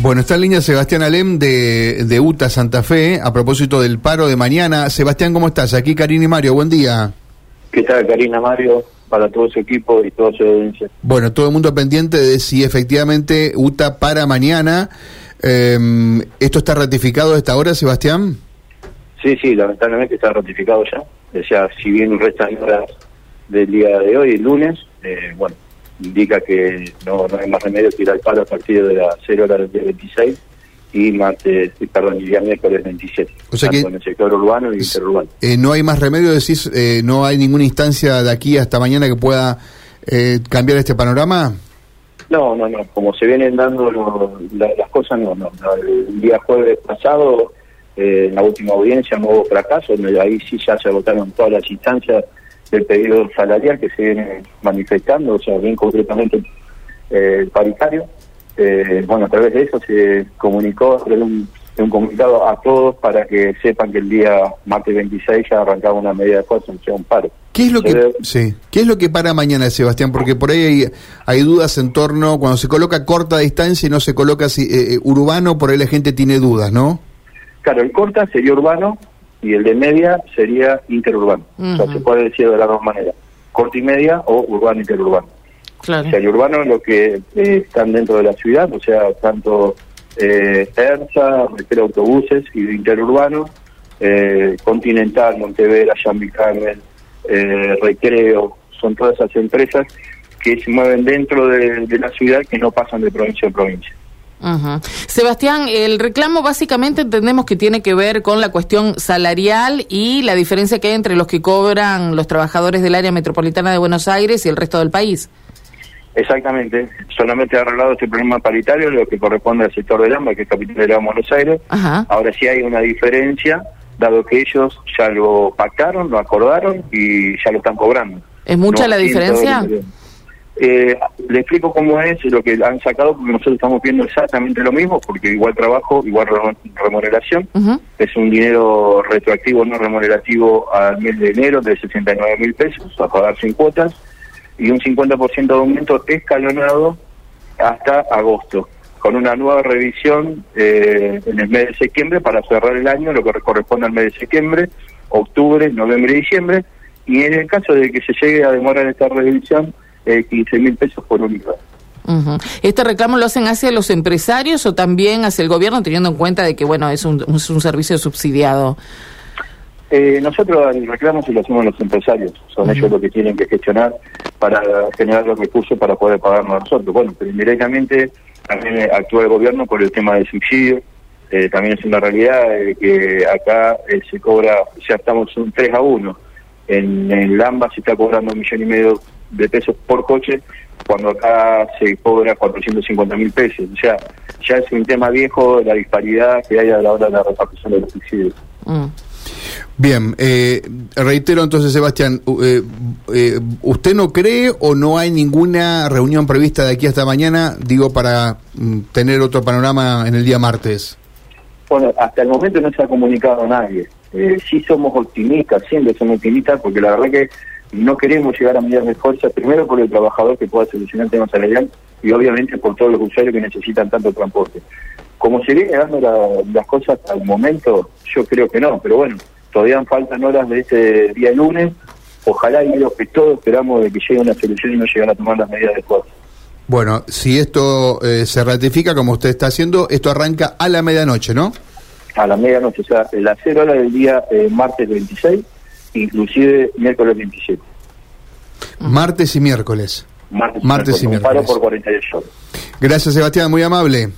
Bueno, está en línea Sebastián Alem de, de UTA Santa Fe a propósito del paro de mañana. Sebastián, ¿cómo estás? Aquí Karina y Mario, buen día. ¿Qué tal, Karina Mario? Para todo su equipo y toda su audiencia. Bueno, todo el mundo pendiente de si efectivamente UTA para mañana. Em, ¿Esto está ratificado a esta hora, Sebastián? Sí, sí, lamentablemente está ratificado ya. O sea, si bien restan horas del día de hoy, el lunes, eh, bueno, indica que no, no hay más remedio que ir al paro a partir de las 0 horas del día 26 y martes, perdón, el día miércoles 27. O sea que- en el sector urbano y interurbano. Eh, no hay más remedio, decís, eh, no hay ninguna instancia de aquí hasta mañana que pueda eh, cambiar este panorama. No, no, no. Como se vienen dando lo- la- las cosas, no, no. No, El día jueves pasado, eh, en la última audiencia, no hubo fracaso. Ahí sí ya se agotaron todas las instancias del pedido salarial que se viene manifestando, o sea, bien concretamente eh, paritario. Eh, bueno, a través de eso se comunicó, de un, de un comunicado a todos para que sepan que el día martes 26 ya arrancaba una medida de fuerza, un paro. ¿Qué es lo que Pero- sí. ¿Qué es lo que para mañana, Sebastián? Porque por ahí hay, hay dudas en torno cuando se coloca corta distancia y no se coloca si- eh, eh, urbano, por ahí la gente tiene dudas, ¿no? Claro, el corta sería urbano y el de media sería interurbano. O sea, se puede decir de las dos maneras. Corta y media o urbano interurbano. Claro. O sea, el urbano es lo que eh, están dentro de la ciudad, o sea, tanto eh, ERSA, autobuses y interurbano, eh, Continental, Montevera, Jean Carmen, eh, Recreo, son todas esas empresas que se mueven dentro de, de la ciudad que no pasan de provincia a provincia. Ujú. Sebastián, el reclamo básicamente entendemos que tiene que ver con la cuestión salarial y la diferencia que hay entre los que cobran los trabajadores del área metropolitana de Buenos Aires y el resto del país. Exactamente, solamente ha arreglado este problema paritario, lo que corresponde al sector del AMBA, que es capital de la Buenos Aires. Ajá. Ahora sí hay una diferencia, dado que ellos ya lo pactaron, lo acordaron y ya lo están cobrando. ¿Es mucha No la diferencia? Eh, le explico cómo es lo que han sacado, porque nosotros estamos viendo exactamente lo mismo, porque igual trabajo, igual re- remuneración. Es un dinero retroactivo, no remunerativo al mes de enero de 69 mil pesos, a pagar sin cuotas, y un 50% de aumento escalonado hasta agosto, con una nueva revisión eh, en el mes de septiembre para cerrar el año, lo que corresponde al mes de septiembre, octubre, noviembre y diciembre, y en el caso de que se llegue a demorar esta revisión, eh, 15 mil pesos por unidad. Ujú. ¿Este reclamo lo hacen hacia los empresarios o también hacia el gobierno, teniendo en cuenta de que, bueno, es un, es un servicio subsidiado? Eh, nosotros el reclamo se lo hacemos los empresarios, son ellos los que tienen que gestionar para generar los recursos para poder pagarnos a nosotros. Bueno, pero indirectamente también eh, actúa el gobierno por el tema del subsidio. Eh, también es una realidad eh, que acá se cobra, ya estamos un 3 a 1. En el AMBA se está cobrando un millón y medio de pesos por coche, cuando acá se cobra 450 mil pesos. O sea, ya es un tema viejo la disparidad que hay a la hora de la repartición de los subsidios. Mm. Bien, eh, reitero entonces, Sebastián, eh, eh, ¿usted no cree o no hay ninguna reunión prevista de aquí hasta mañana, digo, para mm, tener otro panorama en el día martes? Bueno, hasta el momento no se ha comunicado a nadie. Eh, sí somos optimistas, siempre somos optimistas, porque la verdad que no queremos llegar a medidas de fuerza, primero por el trabajador que pueda solucionar el tema salarial y obviamente por todos los usuarios que necesitan tanto transporte. Como se viene dando la- las cosas al momento, yo creo que no, pero bueno, todavía faltan horas de este día lunes. Ojalá y lo que todos esperamos de que llegue una solución y no llegar a tomar las medidas de fuerza. Bueno, si esto eh, se ratifica como usted está haciendo, esto arranca a la medianoche, ¿no? a la medianoche, o sea, las 0 horas del día eh, martes 26, inclusive miércoles 27. Martes y miércoles. Martes, Martes y un paro miércoles. por 48 horas. Gracias, Sebastián, muy amable.